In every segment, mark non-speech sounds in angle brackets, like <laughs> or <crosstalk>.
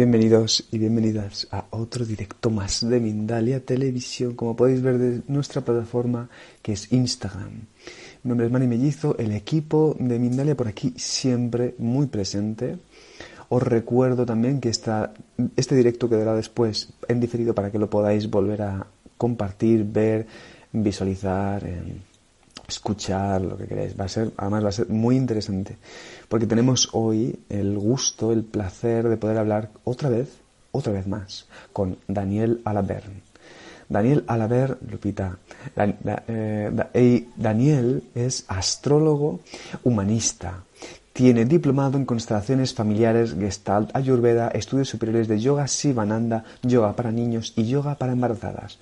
Bienvenidos y bienvenidas a otro directo más de Mindalia Televisión, como podéis ver de nuestra plataforma que es Instagram. Mi nombre es Mani Mellizo, el equipo de Mindalia por aquí siempre muy presente. Os recuerdo también que este directo quedará después en diferido para que lo podáis volver a compartir, ver, visualizar, eh, escuchar, lo que queráis. Va a ser, además va a ser muy interesante, porque tenemos hoy el gusto, el placer de poder hablar otra vez, otra vez más, con Daniel Alabern. Daniel Alaber, Lupita, eh, Daniel es astrólogo humanista. Tiene diplomado en constelaciones familiares, Gestalt, Ayurveda, estudios superiores de yoga Sivananda, yoga para niños y yoga para embarazadas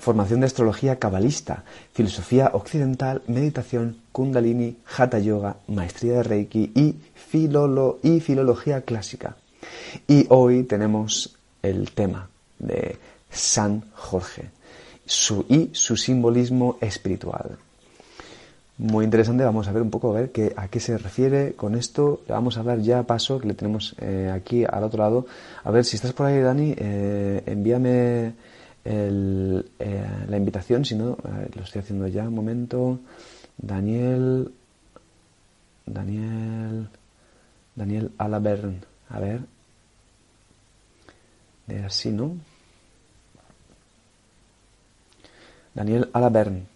formación de astrología cabalista, filosofía occidental, meditación, kundalini, hatha yoga, maestría de reiki y, y filología clásica. Y hoy tenemos el tema de San Jorge su, y su simbolismo espiritual. Muy interesante, vamos a ver un poco a ver qué, a qué se refiere con esto. Le vamos a dar ya paso, que le tenemos eh, aquí al otro lado. A ver, si estás por ahí, Dani, eh, envíame el, eh, la invitación, si no, lo estoy haciendo ya, un momento. Daniel, Daniel, Daniel Alabern, a ver, de así, ¿no? Daniel Alabern.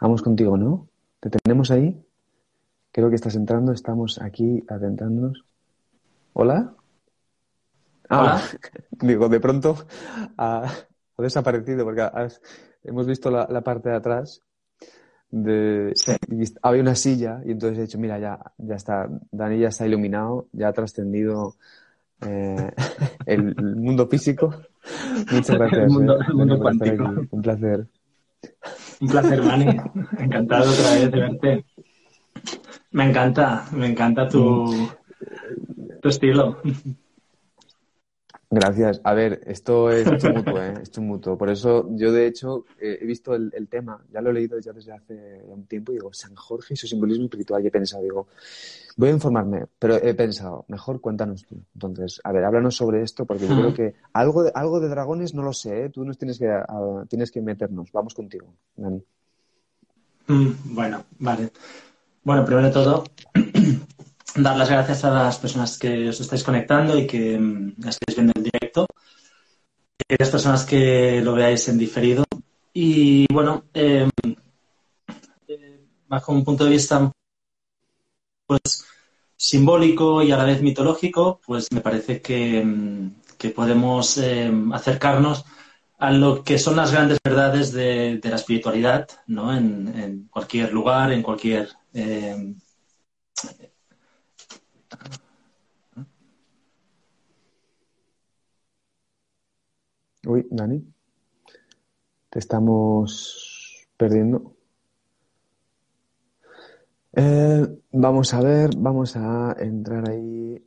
Vamos contigo, ¿no? ¿Te tenemos ahí? Creo que estás entrando, estamos aquí adentrándonos. ¿Hola? Ah, <laughs> digo, de pronto ha, desaparecido porque hemos visto la, parte de atrás. De, había una silla y entonces he dicho, mira, ya, ya está, Dani ya está iluminado, ya ha trascendido eh, <laughs> el, mundo físico. <laughs> Muchas gracias. El mundo, eh, Un placer. Un placer, Dani. Encantado otra vez de verte. Me encanta, me encanta tu, tu estilo. Gracias. A ver, esto es <laughs> mutuo, ¿eh? Esto mutuo. Por eso yo, de hecho, eh, he visto el, tema, ya lo he leído ya desde hace un tiempo y digo, San Jorge y su simbolismo espiritual. Y he pensado, digo, voy a informarme, pero he pensado, mejor cuéntanos tú. Entonces, a ver, háblanos sobre esto porque yo creo <laughs> que algo de, algo de dragones no lo sé, ¿eh? Tú nos tienes que, tienes que meternos. Vamos contigo, Dani. Mm, bueno, vale. Bueno, primero de todo, <clears throat> dar las gracias a las personas que os estáis conectando y que mm, estáis viendo directo, las personas que lo veáis en diferido. Y bueno, em, eh, bajo un punto de vista pues simbólico y a la vez mitológico, pues me parece que, mm, podemos em, acercarnos a lo que son las grandes verdades de, la espiritualidad, ¿no? En, cualquier lugar, en cualquier em, Uy, Dani, te estamos perdiendo. Eh, vamos a ver, vamos a entrar ahí.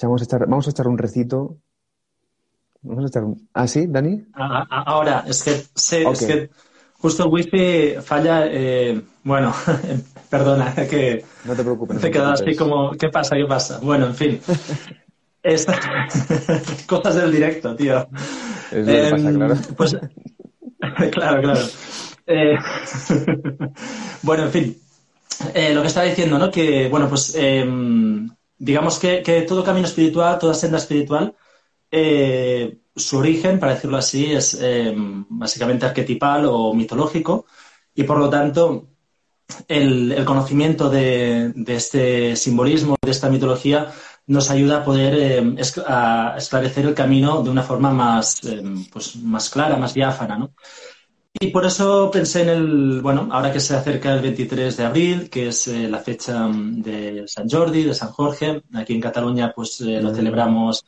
vamos, a echar, vamos a echar un recito. Vamos a echar un. ¿Ah, sí, Dani? Ah, ah, ahora, es que, es que justo el wifi falla. Eh, bueno, <laughs> perdona, que. No te preocupes. te quedas así como, ¿qué pasa? ¿Qué pasa? Bueno, en fin. <laughs> <laughs> Cosas del directo, tío. Es pasa, em, claro. Pues, <laughs> claro, claro. Eh, bueno, en fin. Eh, lo que estaba diciendo, ¿no? Que, bueno, pues em, digamos que, todo camino espiritual, toda senda espiritual, eh, su origen, para decirlo así, es em, básicamente arquetipal o mitológico y por lo tanto el, conocimiento de, este simbolismo, de esta mitología, nos ayuda a poder eh, esclarecer el camino de una forma más, eh, pues, más clara, más diáfana, ¿no? Y por eso pensé en el, bueno, ahora que se acerca el 23 de abril, que es eh, la fecha mm, de San Jordi, de San Jorge, aquí en Cataluña pues lo celebramos,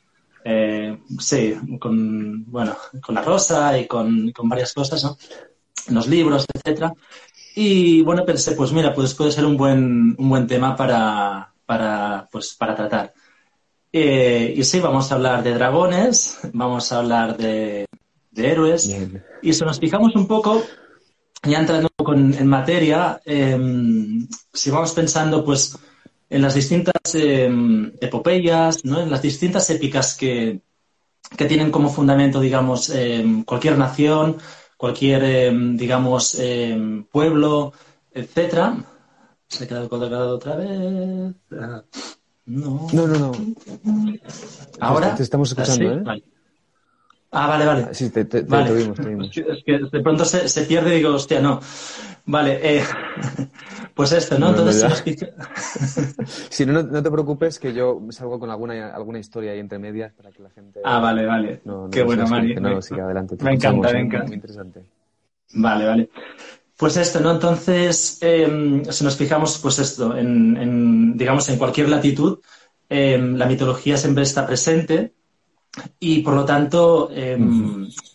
sí, con, bueno, con la rosa y con, con varias cosas, ¿no? Los libros, etcétera. Y bueno, pensé, pues mira, pues puede ser un buen, un buen tema para, para, pues, para tratar. Eh, y sí, vamos a hablar de dragones, vamos a hablar de, héroes. Y si nos fijamos un poco, ya entrando en materia, em, si vamos pensando, pues, en las distintas em, epopeyas, ¿no? en las distintas épicas que, que tienen como fundamento, digamos, em, cualquier nación, cualquier, digamos, pueblo, etcétera. Se ha quedado colocado otra vez. Ah, no. No, no, no. Ahora. Te estamos escuchando, ¿eh? Vale. Ah, vale, vale. Ah, sí, te, te, vale. te oímos, te oímos. Es que de pronto se, se pierde y digo, hostia, no. Vale, eh, <laughs> pues esto, ¿no? No, Entonces, si <laughs> no, no, te preocupes que yo salgo con alguna, alguna historia ahí entre medias para que la gente... Ah, vale, vale. Qué bueno, Mari. desconecte. No, sigue adelante. te Me encanta, me ¿eh? encanta. Muy interesante. Vale, vale. Pues esto, ¿no? Entonces, eh, si nos fijamos, pues esto, en, en, digamos, en cualquier latitud, eh, la mitología siempre está presente y, por lo tanto, eh,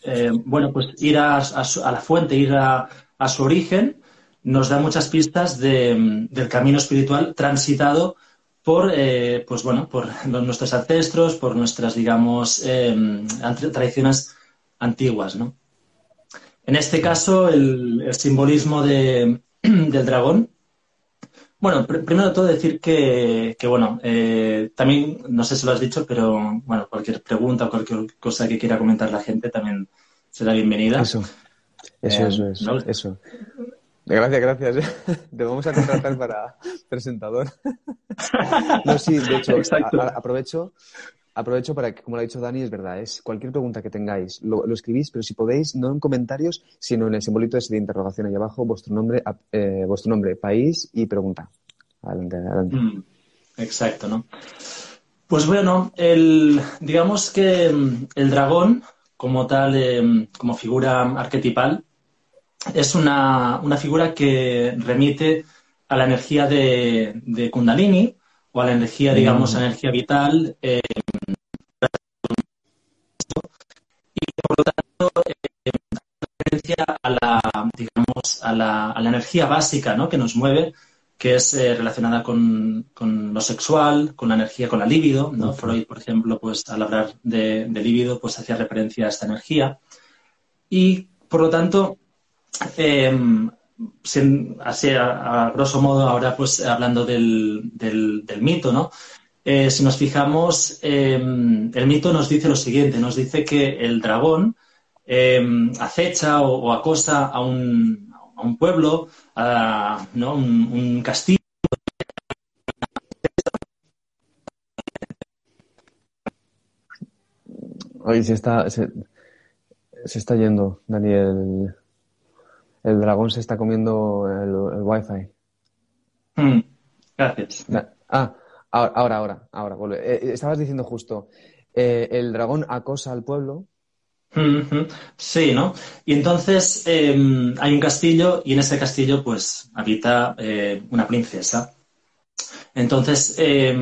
eh, bueno, pues ir a, a su- a la fuente, ir a, a su origen, nos da muchas pistas de- del camino espiritual transitado por, eh, pues bueno, por nuestros ancestros, por nuestras, digamos, eh, tradiciones antiguas, ¿no? En este caso, el, el simbolismo de- <clears throat> del dragón. Bueno, pr- primero de todo decir que, que, bueno, eh, también, no sé si lo has dicho, pero bueno, cualquier pregunta o cualquier cosa que quiera comentar la gente también será bienvenida. Eso. Eso, Eh, eso, eso. ¿no? eso. Gracias, gracias. <laughs> Te vamos a contratar para <laughs> presentador. <laughs> No, sí, de hecho, Exacto. a- a- aprovecho, aprovecho para que, como lo ha dicho Dani, es verdad, es cualquier pregunta que tengáis, lo, lo escribís, pero si podéis, no en comentarios, sino en el simbolito ese de interrogación ahí abajo, vuestro nombre, eh, vuestro nombre, país y pregunta. Adelante, adelante. Mm, Exacto, ¿no? Pues bueno, el, digamos que mm, el dragón, como tal, eh, como figura arquetipal, es una, una figura que remite a la energía de, de Kundalini o a la energía, digamos, a la energía vital. eh, digamos, a la, a la energía básica ¿no? que nos mueve, que es eh, relacionada con, con lo sexual, con la energía, con la libido. ¿no? Freud, por ejemplo, pues al hablar de, de libido, pues hacía referencia a esta energía. Y por lo tanto, eh, sin- así a, a grosso modo, ahora pues hablando del, del- del mito, ¿no? Eh, si nos fijamos, eh, el mito nos dice lo siguiente, nos dice que el dragón eh, acecha o, o acosa a un, a un pueblo, a ¿no? un, un castillo, Oye, se está, se, se está yendo, Daniel. El dragón se está comiendo el, el wifi. Mm, gracias. Ah, ahora, ahora, ahora, ahora, eh, estabas diciendo justo, eh, el dragón acosa al pueblo. Sí, ¿no? Y entonces eh, hay un castillo y en ese castillo pues habita eh, una princesa. Entonces, eh,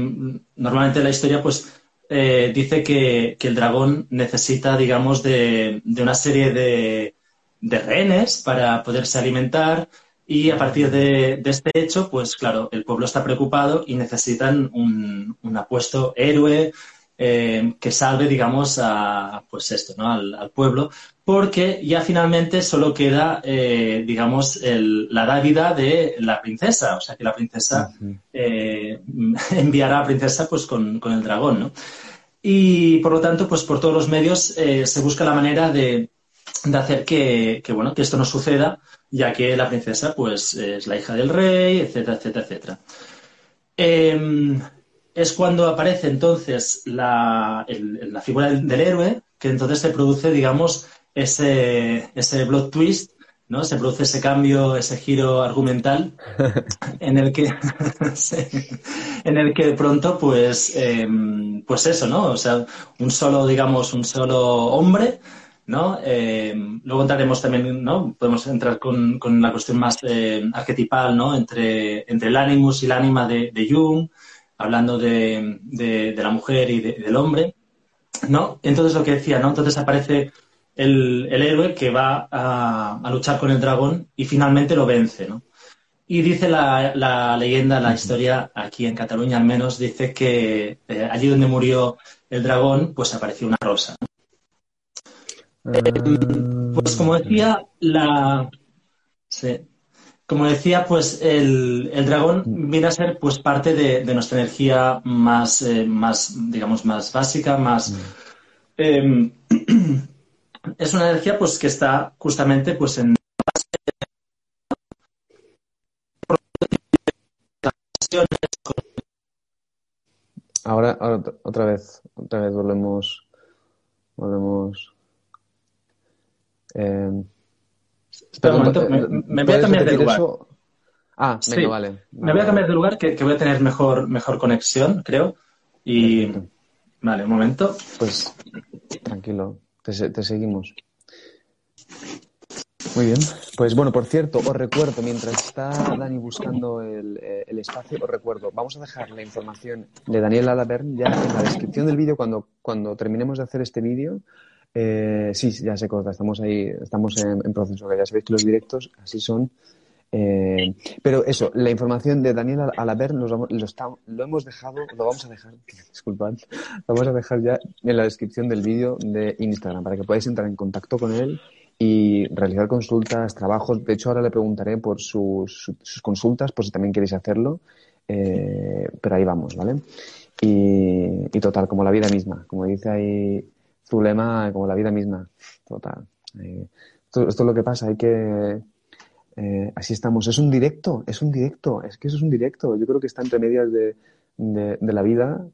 normalmente la historia pues eh, dice que, que el dragón necesita, digamos, de, de una serie de, de rehenes para poderse alimentar y a partir de, de este hecho, pues claro, el pueblo está preocupado y necesitan un, un apuesto héroe eh, que salve, digamos, a, pues esto, ¿no? al, al pueblo, porque ya finalmente solo queda, eh, digamos, el- la dávida de la princesa, o sea que la princesa eh, <laughs> enviará a la princesa pues con, con el dragón, ¿no? Y por lo tanto, pues por todos los medios se busca la manera de, de hacer que, que, bueno, que esto no suceda, ya que la princesa pues es la hija del rey, etcétera, etcétera, etcétera. Es cuando aparece entonces la, el- la figura del, del héroe, que entonces se produce, digamos, ese, ese plot twist, ¿no? Se produce ese cambio, ese giro argumental <laughs> en el que, <laughs> en el que de pronto, pues, eh, pues eso, ¿no? O sea, un solo, digamos, un solo hombre, ¿no? Eh, luego entraremos también, ¿no? Podemos entrar con, con la cuestión más eh, arquetipal, ¿no? Entre, entre el animus y el ánima de, de Jung, hablando de, de- de la mujer y de- del hombre, ¿no? Entonces lo que decía, ¿no? Entonces aparece el, el héroe que va a, a luchar con el dragón y finalmente lo vence, ¿no? Y dice la, la leyenda, la historia, aquí en Cataluña al menos, dice que eh, allí donde murió el dragón, pues apareció una rosa. Ah, Pues como decía, la... sí. Como decía, pues el, dragón viene a ser pues parte de, nuestra energía más, eh, más, digamos, más básica, más... Em, <clears throat> es una energía pues que está justamente pues en Ahora, ahora otra vez, otra vez volvemos, volvemos. Eh, Espera un momento, me, voy a cambiar de lugar. Ah, venga, vale, Me voy a cambiar de lugar que, voy a tener mejor, mejor conexión, creo. Y. Vale, un momento. Pues tranquilo, te, te seguimos. Muy bien. Pues bueno, por cierto, os recuerdo, mientras está Dani buscando el, eh, espacio, os recuerdo, vamos a dejar la información de Daniel Alabern ya en la descripción del vídeo cuando, cuando terminemos de hacer este vídeo. Eh, sí, ya se corta, estamos ahí, estamos en, proceso, que ya sabéis que los directos así son. Eh, pero eso, la información de Daniel Alabern lo, lo, hemos dejado, lo vamos a dejar, <laughs> disculpad, lo vamos a dejar ya en la descripción del vídeo de Instagram para que podáis entrar en contacto con él y realizar consultas, trabajos. De hecho, ahora le preguntaré por sus, consultas, por si también queréis hacerlo. Eh, pero ahí vamos, ¿vale? Y, total, como la vida misma, como dice ahí Zulema, como la vida misma, total. Eh, esto, es lo que pasa, hay que... Eh, así estamos. Es un directo, es un directo, es que eso es un directo. Yo creo que está entre medias de, de la vida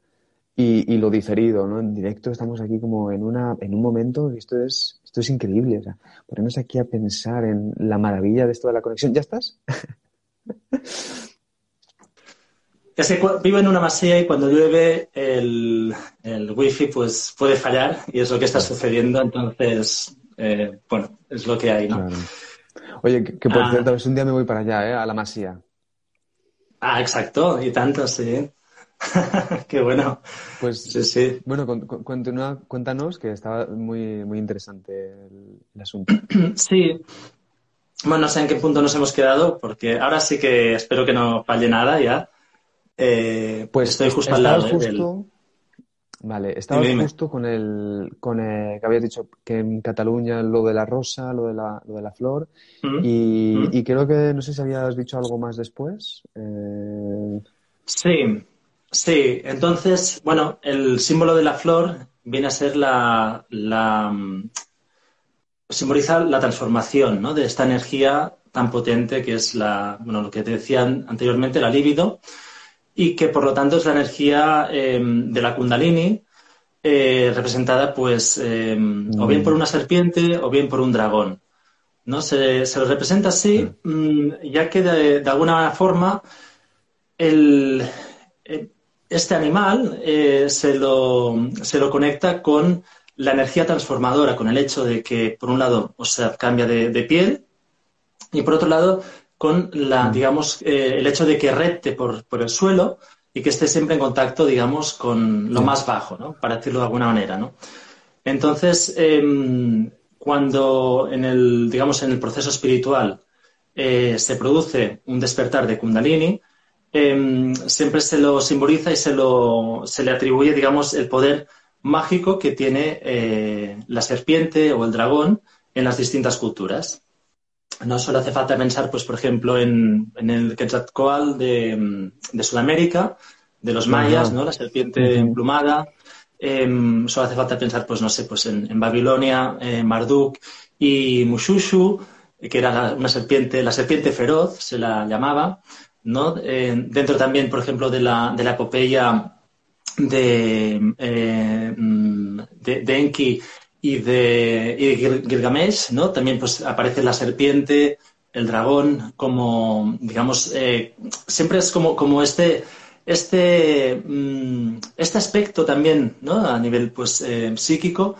y, y, lo diferido, ¿no? En directo estamos aquí como en, una, en un momento y esto es, esto es increíble. O sea, ponernos aquí a pensar en la maravilla de esto de la conexión. ¿Ya estás? <laughs> Es que vivo en una masía y cuando llueve el, el wifi pues puede fallar y es lo que está sucediendo. Entonces, eh, bueno, es lo que hay, ¿no? Oye, que, por ah. cierto, es un día me voy para allá, ¿eh? A la masía. Ah, exacto, y tanto, sí. <laughs> Qué bueno. Pues sí, sí. Bueno, continúa, cuéntanos que estaba muy, muy interesante el, asunto. <clears throat> Sí. Bueno, no sé en qué punto nos hemos quedado, porque ahora sí que espero que no falle nada ya. Eh, pues estoy justo al lado justo, Vale, estaba justo con el, con el que habías dicho que en Cataluña lo de la rosa, lo de la, lo de la flor, y, y, creo que no sé si habías dicho algo más después. Eh... Sí, Sí, entonces, bueno, el símbolo de la flor viene a ser la, la mm, simboliza la transformación, ¿no? De esta energía tan potente que es la, bueno, lo que te decían anteriormente, la libido, y que por lo tanto es la energía em, de la kundalini, eh, representada pues em, o bien por una serpiente o bien por un dragón. ¿no? Se, se lo representa así, mm, ya que de, de alguna forma el, eh, este animal eh, se, lo, se, lo, conecta con la energía transformadora, con el hecho de que, por un lado, o sea, cambia de, piel y, por otro lado, con la, mm. digamos, eh, el hecho de que repte por, por, el suelo y que esté siempre en contacto, digamos, con lo más bajo, ¿no? Para decirlo de alguna manera, ¿no? Entonces, em, cuando en el, digamos, en el proceso espiritual eh, se produce un despertar de Kundalini, Em, siempre se lo simboliza y se, lo, se le atribuye, digamos, el poder mágico que tiene eh, la serpiente o el dragón en las distintas culturas. No solo hace falta pensar, pues, por ejemplo, en, el Quetzalcoatl de, de, Sudamérica, de los mayas, ¿no? La serpiente emplumada. Em, solo hace falta pensar, pues, no sé, pues en, Babilonia, eh, Marduk y Mushushu, que era una serpiente, la serpiente feroz, se la llamaba. ¿no? Eh, dentro también, por ejemplo, de la, de la epopeya de, eh, de, Enki y de, Gilgamesh, ¿no? También pues, aparece la serpiente, el dragón, como, digamos, eh, siempre es como, como este, este, mm, este aspecto también, ¿no? A nivel, pues, psíquico,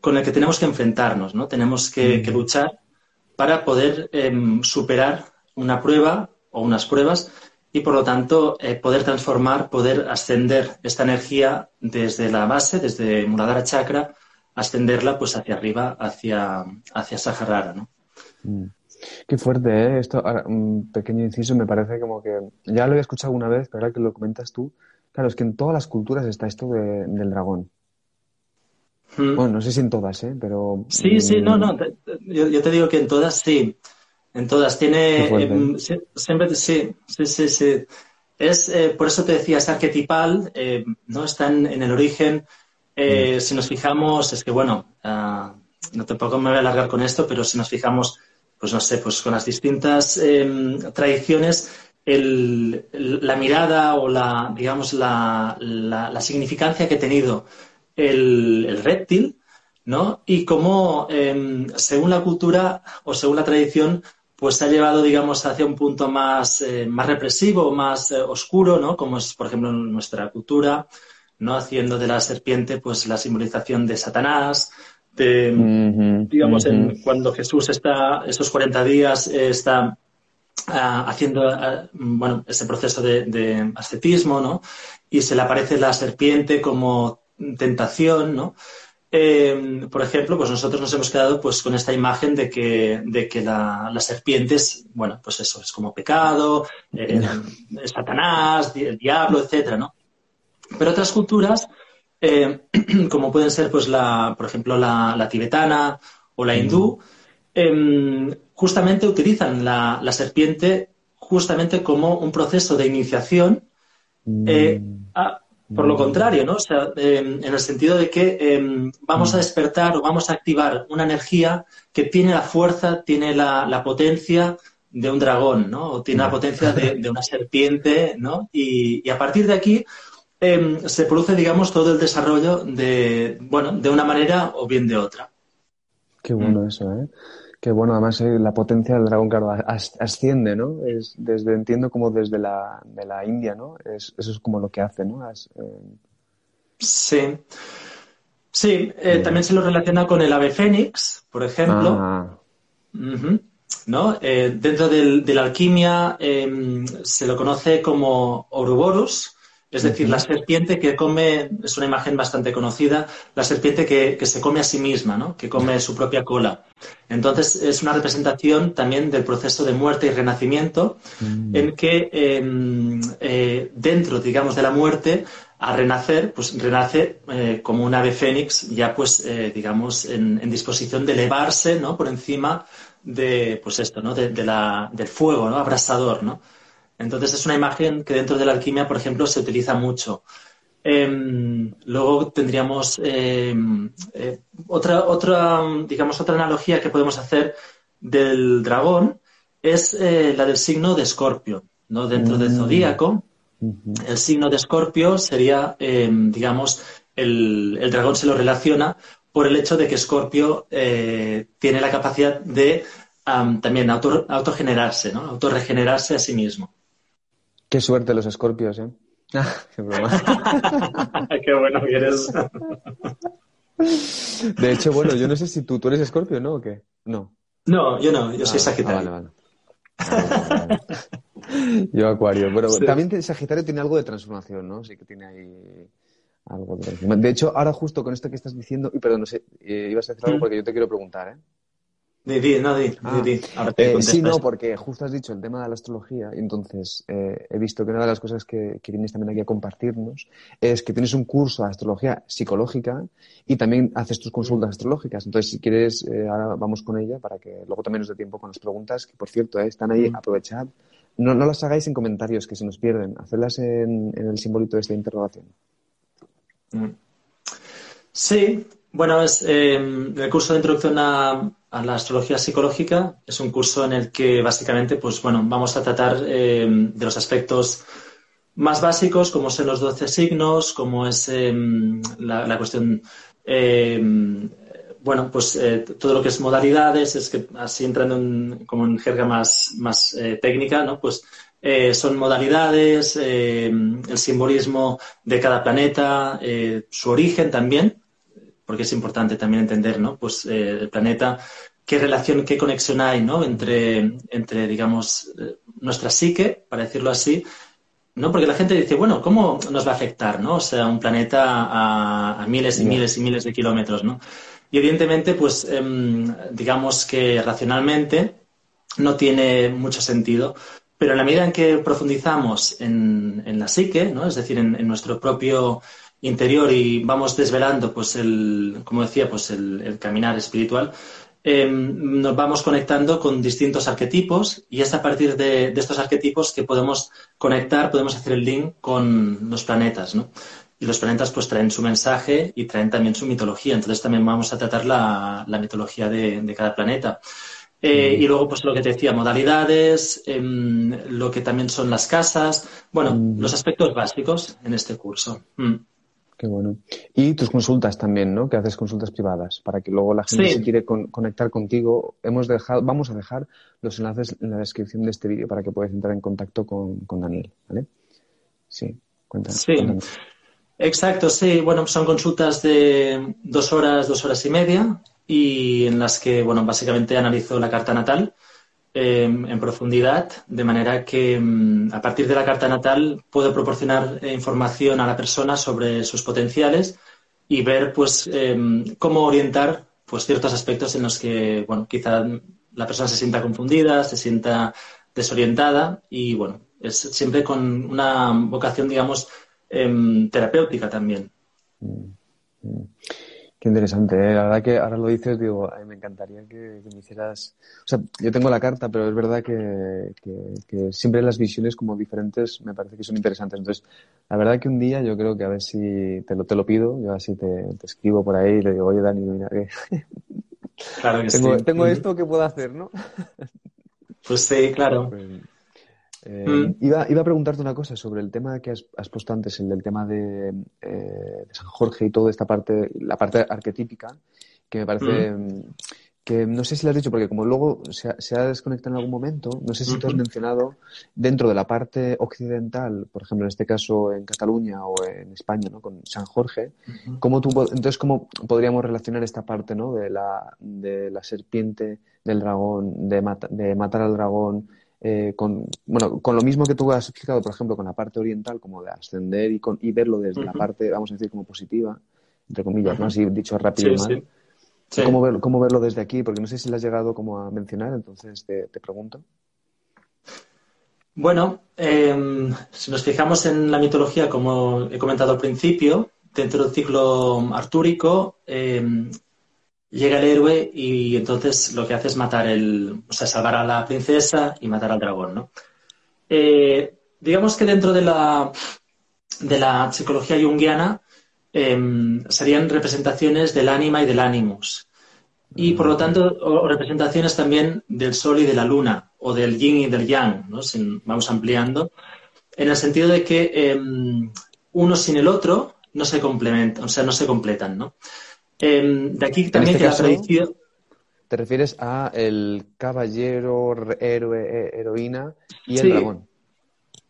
con el que tenemos que enfrentarnos, ¿no? Tenemos que, que luchar para poder em, superar una prueba o unas pruebas y por lo tanto eh, poder transformar, poder ascender esta energía desde la base, desde Muladhara Chakra, ascenderla pues hacia arriba, hacia, hacia Saharara, ¿no? Mm. Qué fuerte, ¿eh? Esto, un pequeño inciso, me parece como que ya lo había escuchado alguna vez, pero ahora que lo comentas tú, claro, es que en todas las culturas está esto del dragón. Mm. Bueno, no sé si en todas, ¿eh? Pero... Sí, sí, no, no, yo, yo te digo que en todas sí. En todas. Tiene. Em, siempre. Sí, sí, sí, sí. Es, eh, por eso te decía, es arquetipal, eh, ¿no? Está en, el origen. Eh. Si nos fijamos, es que bueno, uh, no tampoco me voy a alargar con esto, pero si nos fijamos, pues no sé, pues con las distintas em, tradiciones, la mirada o la, digamos, la, la, significancia que ha tenido el, el reptil, ¿no? Y cómo, em, según la cultura o según la tradición, pues se ha llevado, digamos, hacia un punto más, eh, más represivo, más eh, oscuro, ¿no? Como es, por ejemplo, nuestra cultura, ¿no? Haciendo de la serpiente, pues, la simbolización de Satanás, de, digamos, en, cuando Jesús está, esos 40 días, eh, está ah, haciendo, ah, bueno, ese proceso de, de, ascetismo, ¿no? Y se le aparece la serpiente como tentación, ¿no? Eh, por ejemplo, pues nosotros nos hemos quedado pues con esta imagen de que, de que la, las serpientes, bueno, pues eso, es como pecado, eh, Satanás, el diablo, etcétera, ¿no? Pero otras culturas, eh, <clears throat> como pueden ser, pues la, por ejemplo, la, tibetana o la hindú, em, justamente utilizan la, la, serpiente justamente como un proceso de iniciación mm. a, por lo contrario, ¿no? O sea, em, en el sentido de que em, vamos a mm. despertar o vamos a activar una energía que tiene la fuerza, tiene la, potencia de un dragón, ¿no? O tiene la potencia de, una serpiente, ¿no? Y, a partir de aquí em, se produce, digamos, todo el desarrollo de, bueno, de una manera o bien de otra. Qué bueno mm. eso, ¿eh? que bueno, además eh, la potencia del dragón, claro, asciende, ¿no? Es desde, entiendo como desde la, de la India, ¿no? Es, eso es como lo que hace, ¿no? Eh, sí. Sí, eh, también se lo relaciona con el ave fénix, por ejemplo. Ah. ¿No? dentro de la alquimia em, se lo conoce como Ouroboros, es decir, la serpiente que come, es una imagen bastante conocida, la serpiente que, se come a sí misma, ¿no? que come su propia cola. Entonces, es una representación también del proceso de muerte y renacimiento, mm. en que em, eh, dentro, digamos, de la muerte, a renacer, pues renace eh, como un ave fénix, ya pues, eh, digamos, en, disposición de elevarse, ¿no? Por encima de, pues esto, ¿no? De, la, del fuego, ¿no? Abrasador, ¿no? Entonces es una imagen que dentro de la alquimia, por ejemplo, se utiliza mucho. Em, luego tendríamos em, eh, otra, otra, digamos, otra analogía que podemos hacer del dragón es eh, la del signo de Escorpio. ¿no? Dentro del mm. zodíaco, el signo de Escorpio sería, em, digamos, el, dragón se lo relaciona por el hecho de que Escorpio eh, tiene la capacidad de también auto, autogenerarse, ¿no? autorregenerarse a sí mismo. Qué suerte los escorpios, ¿eh? <laughs> Qué broma. <laughs> Qué bueno que eres. De hecho, bueno, yo no sé si tú, tú eres escorpio, ¿no? ¿O qué? No. No, yo no, yo soy ah, Sagitario. vale, vale. <laughs> yo Acuario. Bueno, también Sagitario tiene algo de transformación, ¿no? Sí que tiene ahí algo de transformación. De hecho, ahora justo con esto que estás diciendo, y perdón, no sé, eh, ibas a decir algo mm. porque yo te quiero preguntar, ¿eh? Ah, eh, sí, no, porque justo has dicho el tema de la astrología y entonces eh, he visto que una de las cosas que, vienes también aquí a compartirnos es que tienes un curso de astrología psicológica y también haces tus consultas astrológicas. Entonces, si quieres, eh, ahora vamos con ella para que luego también nos dé tiempo con las preguntas, que por cierto, están ahí, aprovechad. No, no las hagáis en comentarios, que se nos pierden. Hacedlas en, en el simbolito de esta interrogación. Sí, bueno, es el curso de introducción a, la astrología psicológica. Es un curso en el que básicamente, pues bueno, vamos a tratar eh, de los aspectos más básicos, como son los 12 signos, como es em, la, cuestión, em, bueno, pues eh, todo lo que es modalidades, es que así entrando en, como en jerga más, más eh, técnica, ¿no? Pues son modalidades, el simbolismo de cada planeta, su origen también, porque es importante también entender, ¿no? Pues eh, el planeta, qué relación, qué conexión hay, ¿no? Entre, entre digamos, eh, nuestra psique, para decirlo así, ¿no? Porque la gente dice, bueno, ¿cómo nos va a afectar, ¿no? O sea, un planeta a, miles y miles y miles de kilómetros, ¿no? Y evidentemente, pues, em, digamos que racionalmente no tiene mucho sentido, pero en la medida en que profundizamos en, la psique, ¿no? Es decir, en nuestro propio interior y vamos desvelando, pues el, como decía, pues el, caminar espiritual, em, nos vamos conectando con distintos arquetipos y es a partir de, estos arquetipos que podemos conectar, podemos hacer el link con los planetas, ¿no? Y los planetas pues traen su mensaje y traen también su mitología. Entonces también vamos a tratar la, mitología de, cada planeta. Eh, y luego, pues lo que te decía, modalidades, em, lo que también son las casas, bueno, los aspectos básicos en este curso. Mm. Qué bueno. Y tus consultas también, ¿no? Que haces consultas privadas para que luego la gente se quiere conectar contigo. Hemos dejado, vamos a dejar los enlaces en la descripción de este vídeo para que puedas entrar en contacto con, Daniel, ¿vale? Sí, cuéntanos. Sí. Exacto, sí. Bueno, son consultas de dos horas, dos horas y media y en las que, bueno, básicamente analizo la carta natal Em, en profundidad, de manera que em, a partir de la carta natal puedo proporcionar eh, información a la persona sobre sus potenciales y ver pues em, cómo orientar pues ciertos aspectos en los que bueno quizá la persona se sienta confundida, se sienta desorientada y bueno es siempre con una vocación digamos terapéutica también. Mm, mm. Qué interesante, ¿eh? la verdad que ahora lo dices, digo, me encantaría que, me hicieras, o sea, yo tengo la carta, pero es verdad que, que, siempre las visiones como diferentes me parece que son interesantes. Entonces, la verdad que un día yo creo que a ver si te lo, te lo pido, yo así te, te escribo por ahí y le digo, oye Dani, mira que, claro que <laughs> tengo, tengo esto que puedo hacer, ¿no? Pues sí, claro. Pues, eh, mm. iba, a preguntarte una cosa sobre el tema que has, puesto antes, el del tema de, eh, San Jorge y toda esta parte, la parte arquetípica, que me parece mm. que no sé si lo has dicho, porque como luego se ha, desconectado en algún momento, no sé si tú has mencionado dentro de la parte occidental, por ejemplo, en este caso en Cataluña o en España, ¿no? con San Jorge, ¿cómo tú, entonces, ¿cómo podríamos relacionar esta parte ¿no? de, la, de la serpiente, del dragón, de, de matar al dragón? Eh, con, bueno, con lo mismo que tú has explicado, por ejemplo, con la parte oriental, como de ascender y, con, y verlo desde la parte, vamos a decir, como positiva, entre comillas, ¿no? Así dicho rápido y mal. ¿Cómo, verlo desde aquí? Porque no sé si lo has llegado como a mencionar, entonces te, pregunto. Bueno, em, si nos fijamos en la mitología, como he comentado al principio, dentro del ciclo artúrico, eh, llega el héroe y entonces lo que hace es matar el, o sea, salvar a la princesa y matar al dragón, ¿no? Eh, digamos que dentro de la, de la psicología junguiana em, serían representaciones del ánima y del animus. Y por lo tanto, representaciones también del sol y de la luna, o del yin y del yang, ¿no? vamos ampliando, en el sentido de que em, uno sin el otro no se complementan, o sea, no se completan, ¿no? Em, de aquí también este que la tradición. ¿Te refieres a el caballero, héroe, e, heroína y el dragón?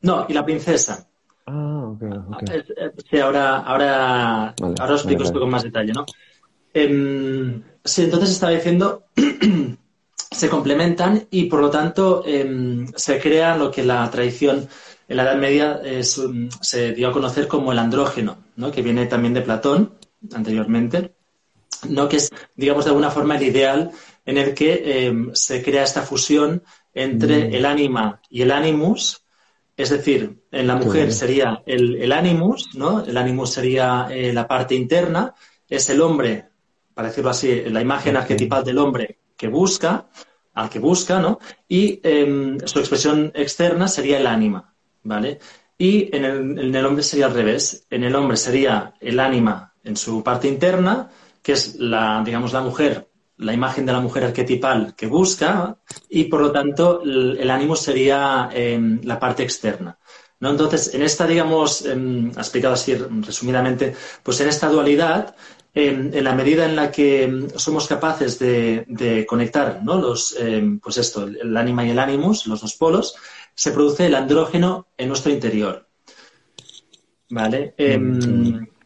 No, y la princesa. Ah, ok, ok. Sí, ahora, ahora, ahora os explico esto con más detalle, ¿no? Em, sí, entonces estaba diciendo, <clears throat> se complementan y por lo tanto em, se crea lo que la tradición en la Edad Media se dio a conocer como el andrógeno, ¿no? que viene también de Platón anteriormente. ¿No? que es, digamos, de alguna forma el ideal en el que eh, se crea esta fusión entre mm. el ánima y el animus, es decir, en la mujer sería el, animus, ¿no? El animus sería eh, la parte interna, es el hombre, para decirlo así, la imagen arquetipal del hombre que busca, al que busca, ¿no? Y em, su expresión externa sería el ánima, ¿vale? Y en el, en el hombre sería al revés. En el hombre sería el ánima en su parte interna, que es la, digamos, la mujer, la imagen de la mujer arquetipal que busca y por lo tanto el, ánimo sería em, la parte externa. ¿no? Entonces, en esta, digamos, eh, explicado así resumidamente, pues en esta dualidad, em, en la medida en la que somos capaces de, conectar ¿no? los, pues esto, el, ánima y el ánimos, los dos polos, se produce el andrógeno en nuestro interior. ¿Vale?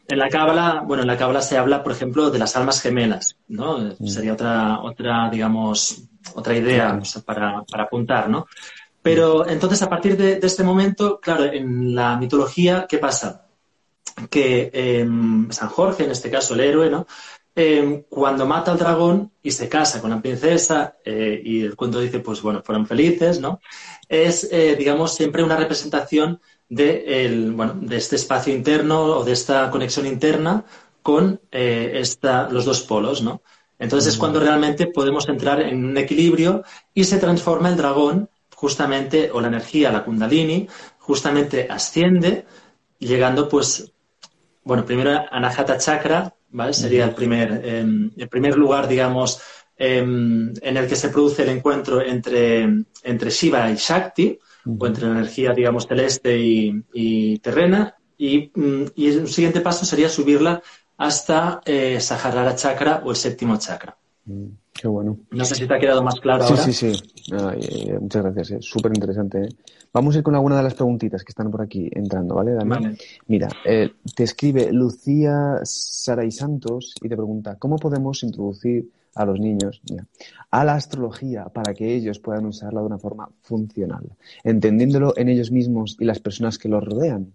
En la cábala, bueno, en la cábala se habla, por ejemplo, de las almas gemelas, ¿no? Mm. Sería otra, otra, digamos, otra idea para, apuntar, ¿no? Pero entonces, a partir de, este momento, claro, en la mitología, ¿qué pasa? Que em, San Jorge, en este caso el héroe, ¿no? Em, cuando mata al dragón y se casa con la princesa eh, y el cuento dice, pues bueno, fueron felices, ¿no? Es, eh, digamos, siempre una representación de, el, bueno, de este espacio interno o de esta conexión interna con eh, esta, los dos polos, ¿no? Entonces es cuando realmente podemos entrar en un equilibrio y se transforma el dragón justamente, o la energía, la kundalini, justamente asciende, llegando pues, bueno, primero a Anahata Chakra, ¿vale? Sería el primer, em, el primer lugar, digamos, em, en el que se produce el encuentro entre, entre Shiva y Shakti, o entre la energía, digamos, celeste y, terrena, y, mm, y, el siguiente paso sería subirla hasta eh, Saharara Chakra o el séptimo chakra. Mm, qué bueno. No sé si te ha quedado más claro sí, ahora. Sí, sí, sí. muchas gracias. Es súper interesante. Vamos a ir con alguna de las preguntitas que están por aquí entrando, ¿vale, Dani? Mira, eh, te escribe Lucía Saray Santos y te pregunta, ¿cómo podemos introducir a los niños a la astrología para que ellos puedan usarla de una forma funcional, entendiéndolo en ellos mismos y las personas que los rodean?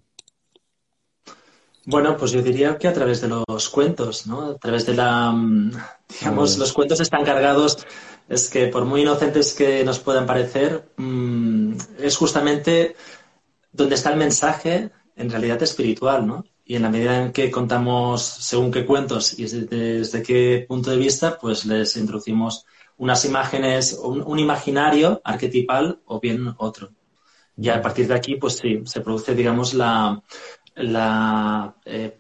Bueno, pues yo diría que a través de los cuentos, ¿no? A través de la, mm, digamos, los cuentos están cargados, es que por muy inocentes que nos puedan parecer, mm, es justamente donde está el mensaje en realidad espiritual, ¿no? Y en la medida en que contamos según qué cuentos y desde, qué punto de vista, pues les introducimos unas imágenes, un, un imaginario arquetipal o bien otro. Y a partir de aquí, pues sí, se produce, digamos, la, la eh,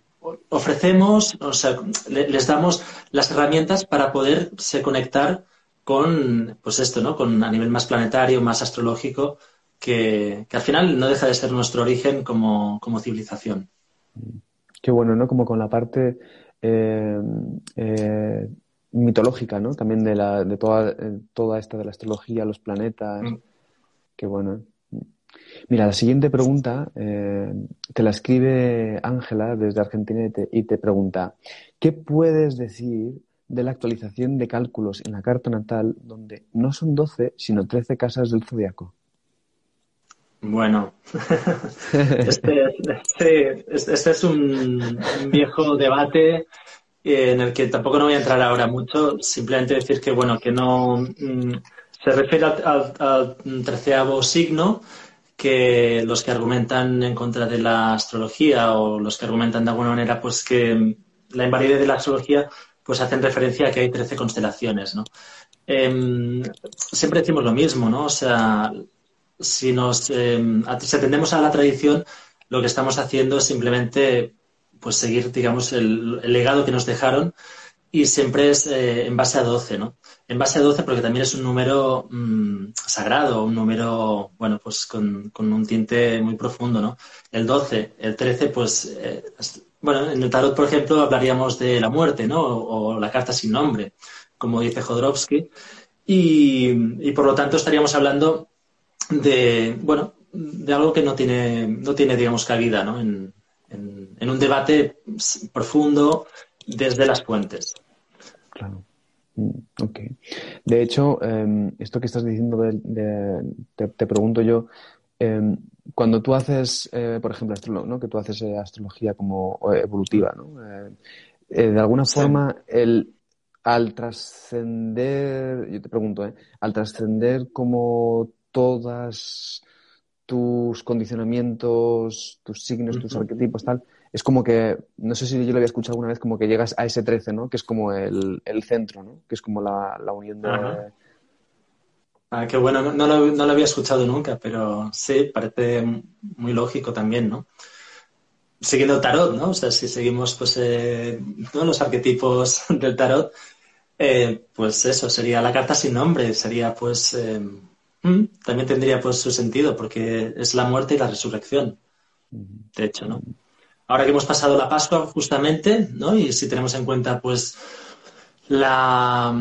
ofrecemos, o sea, les damos las herramientas para poderse conectar con, pues esto, ¿no? Con a nivel más planetario, más astrológico, que, al final no deja de ser nuestro origen como, civilización. Qué bueno, ¿no? Como con la parte eh, eh, mitológica, ¿no? También de, la, de toda, toda esta de la astrología, los planetas. Mm. Qué bueno. Mira, la siguiente pregunta eh, te la escribe Ángela desde Argentina y te, pregunta, ¿qué puedes decir de la actualización de cálculos en la carta natal donde no son 12, sino 13 casas del zodiaco? Bueno, <laughs> este, este, este, es un, viejo debate en el que tampoco no voy a entrar ahora mucho, simplemente decir que, bueno, que no mm, se refiere al treceavo signo, que los que argumentan en contra de la astrología o los que argumentan de alguna manera pues que la invalidez de la astrología pues hacen referencia a que hay 13 constelaciones, ¿no? Em, siempre decimos lo mismo, ¿no? O sea, si nos em, atendemos a la tradición, lo que estamos haciendo es simplemente pues seguir, digamos, el, legado que nos dejaron y siempre es eh, en base a 12, ¿no? En base a 12 porque también es un número mm, sagrado, un número, bueno, pues con, un tinte muy profundo, ¿no? El 12, el 13, pues, eh, bueno, en el tarot, por ejemplo, hablaríamos de la muerte, ¿no? O, la carta sin nombre, como dice Jodorowsky. Y, por lo tanto estaríamos hablando de, bueno, de algo que no tiene, no tiene digamos, cabida, ¿no? en un debate profundo desde las fuentes. Claro. Mm, ok. De hecho, em, esto que estás diciendo, te, pregunto yo, em, cuando tú haces, eh, por ejemplo, ¿no? que tú haces eh, astrología como evolutiva, ¿no? Eh, de alguna forma, el, al trascender, yo te pregunto, al trascender como todas tus condicionamientos, tus signos, tus arquetipos, tal, es como que, no sé si yo lo había escuchado alguna vez, como que llegas a ese 13, ¿no? Que es como el, centro, ¿no? Que es como la, unión de... Ah, qué bueno, no, lo, había escuchado nunca, pero sí, parece muy lógico también, ¿no? Siguiendo el tarot, ¿no? O sea, si seguimos pues eh, los arquetipos <laughs> del tarot, eh, pues eso, sería la carta sin nombre, sería pues... Eh, mm, también tendría pues su sentido, porque es la muerte y la resurrección, de hecho, ¿no? Ahora que hemos pasado la Pascua justamente, ¿no? Y si tenemos en cuenta, pues, la,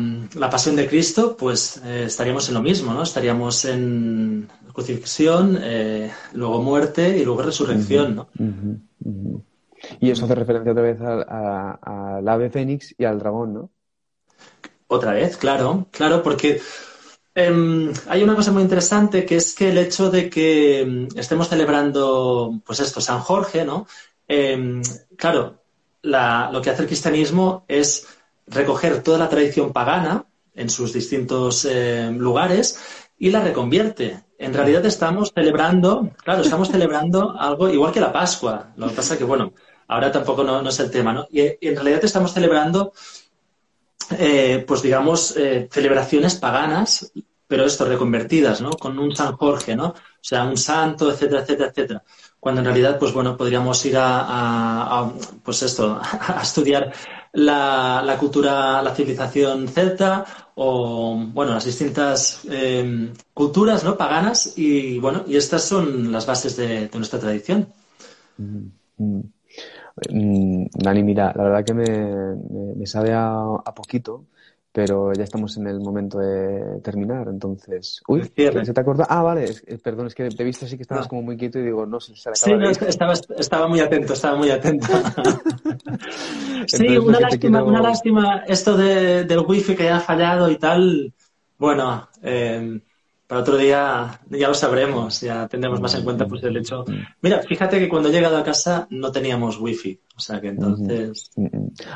pasión de Cristo, pues eh, estaríamos en lo mismo, ¿no? Estaríamos en crucifixión, eh, luego muerte y luego resurrección, ¿no? Y eso hace referencia otra vez al ave fénix y al dragón, ¿no? Otra vez, claro, claro, porque em, hay una cosa muy interesante que es que el hecho de que em, estemos celebrando, pues esto, San Jorge, ¿no? Em, claro, lo que hace el cristianismo es recoger toda la tradición pagana en sus distintos em, lugares y la reconvierte. En realidad estamos celebrando, claro, estamos celebrando <laughs> algo igual que la Pascua. Lo que pasa es que, bueno, ahora tampoco no, es el tema, ¿no? Y, en realidad estamos celebrando eh, pues digamos, eh, celebraciones paganas, pero esto, reconvertidas, ¿no? Con un San Jorge, ¿no? Sea, un santo, etcétera, etcétera, etcétera. Cuando en realidad, pues bueno, podríamos ir a, pues esto, <laughs> a estudiar la, cultura, la civilización celta o, bueno, las distintas eh, culturas, ¿no? Paganas y, bueno, y estas son las bases de, nuestra tradición. Mm, mm. Mm, Dani, mira, la verdad que me, sabe a, poquito, pero ya estamos en el momento de terminar, entonces... Uy, ¿se te acordó? Ah, vale, perdón, es que te he visto así que estabas como muy quieto y digo, no sé, se Sí, no, estaba, estaba muy atento, estaba muy atento. <laughs> sí, una lástima, una lástima esto de, del wifi que ha fallado y tal. Bueno, eh, para otro día ya lo sabremos, ya tendremos más en cuenta pues el hecho. Mira, fíjate que cuando he llegado a casa no teníamos wifi, o sea que entonces.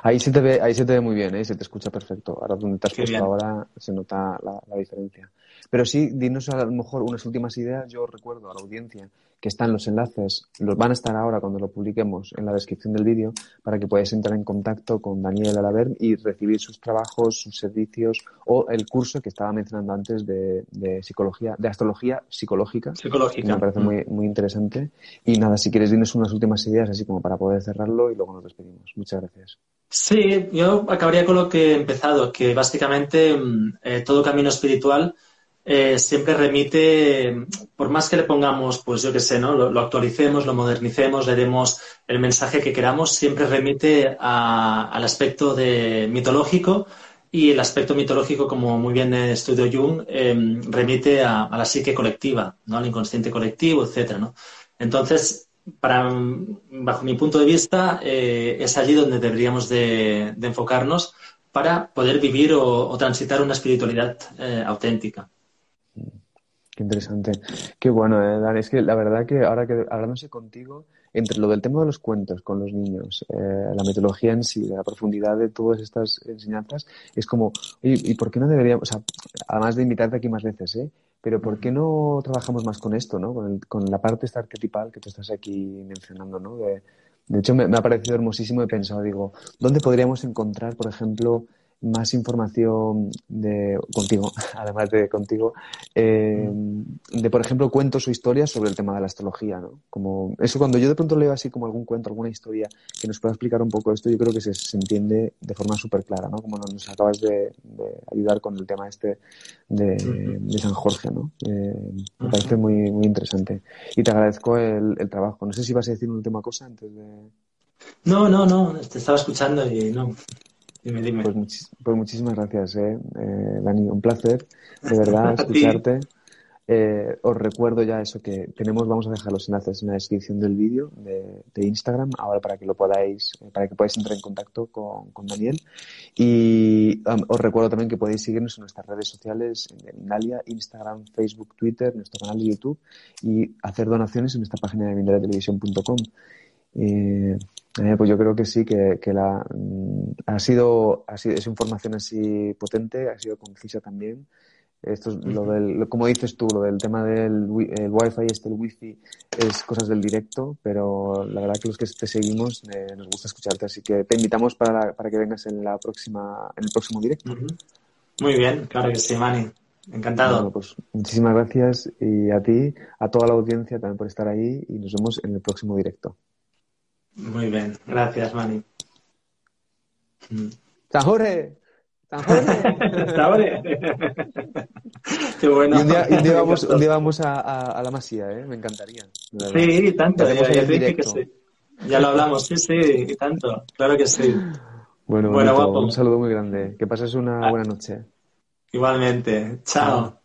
Ahí se te ve, ahí se te ve muy bien, ¿eh? se te escucha perfecto. Ahora donde te has puesto ahora se nota la diferencia. Pero sí, dinos a lo mejor unas últimas ideas. Yo recuerdo a la audiencia que están los enlaces, los van a estar ahora cuando lo publiquemos en la descripción del vídeo para que podáis entrar en contacto con Daniel Alaver y recibir sus trabajos, sus servicios o el curso que estaba mencionando antes de, psicología, de astrología psicológica. Psicológica. me parece muy, muy interesante. Y nada, si quieres, dinos unas últimas ideas así como para poder cerrarlo y luego nos despedimos. Muchas gracias. Sí, yo acabaría con lo que he empezado, que básicamente mm, eh, todo camino espiritual eh, siempre remite, por más que le pongamos, pues yo qué sé, ¿no? Lo, actualicemos, lo modernicemos, le demos el mensaje que queramos, siempre remite al aspecto de mitológico y el aspecto mitológico, como muy bien estudió Jung, em, remite a, la psique colectiva, ¿no? Al inconsciente colectivo, etcétera. Entonces, para, bajo mi punto de vista, eh, es allí donde deberíamos de, enfocarnos para poder vivir o, transitar una espiritualidad eh, auténtica. Qué interesante. Qué bueno, eh, Dan. Es que la verdad que ahora que hablándose contigo, entre lo del tema de los cuentos con los niños, eh, la metodología en sí, la profundidad de todas estas enseñanzas, es como, ¿y por qué no deberíamos, o sea, además de invitarte aquí más veces, ¿eh? Pero ¿por qué no trabajamos más con esto, ¿no? Con, con la parte esta arquetipal que tú estás aquí mencionando, ¿no? De, de hecho, me, me, ha parecido hermosísimo. He pensado, digo, ¿dónde podríamos encontrar, por ejemplo, más información de contigo, <laughs> además de contigo, eh, de por ejemplo cuentos o historias sobre el tema de la astrología, ¿no? Como eso cuando yo de pronto leo así como algún cuento, alguna historia que nos pueda explicar un poco esto, yo creo que se, entiende de forma súper clara, ¿no? Como nos acabas de, ayudar con el tema este de, San Jorge, ¿no? Eh, me parece muy, muy interesante. Y te agradezco el, el trabajo. No sé si vas a decir una última cosa antes de... No, no, no, te estaba escuchando y no. Pues, pues, muchísimas gracias, eh, eh, Dani. Un placer, de verdad, <laughs> escucharte. Eh, os recuerdo ya eso que tenemos, vamos a dejar los enlaces en la descripción del vídeo de, Instagram, ahora para que lo podáis, para que podáis entrar en contacto con, Daniel. Y um, os recuerdo también que podéis seguirnos en nuestras redes sociales, en Mindalia, Instagram, Facebook, Twitter, nuestro canal de YouTube y hacer donaciones en nuestra página de mindaliatelevisión.com. Eh, eh, pues yo creo que sí, que, la, mm, ha, sido, ha sido, es información así potente, ha sido concisa también. Esto es lo del, como dices tú, lo del tema del el wifi, este, el wifi, es cosas del directo, pero la verdad que los que te seguimos eh, nos gusta escucharte, así que te invitamos para, para que vengas en la próxima, en el próximo directo. Muy bien, claro que sí, Mani. Encantado. pues muchísimas gracias y a ti, a toda la audiencia también por estar ahí y nos vemos en el próximo directo. Muy bien, gracias, Mani. ¡San Jorge! ¡San Jorge! Qué bueno. Y un día, un día vamos, un día vamos a, a, la Masía, ¿eh? Me encantaría. Sí, tanto. Ya, ya, que sí. ya lo hablamos, sí, sí, tanto. Claro que sí. Bueno, bueno un saludo muy grande. Que pases una ah. buena noche. Igualmente. Chao.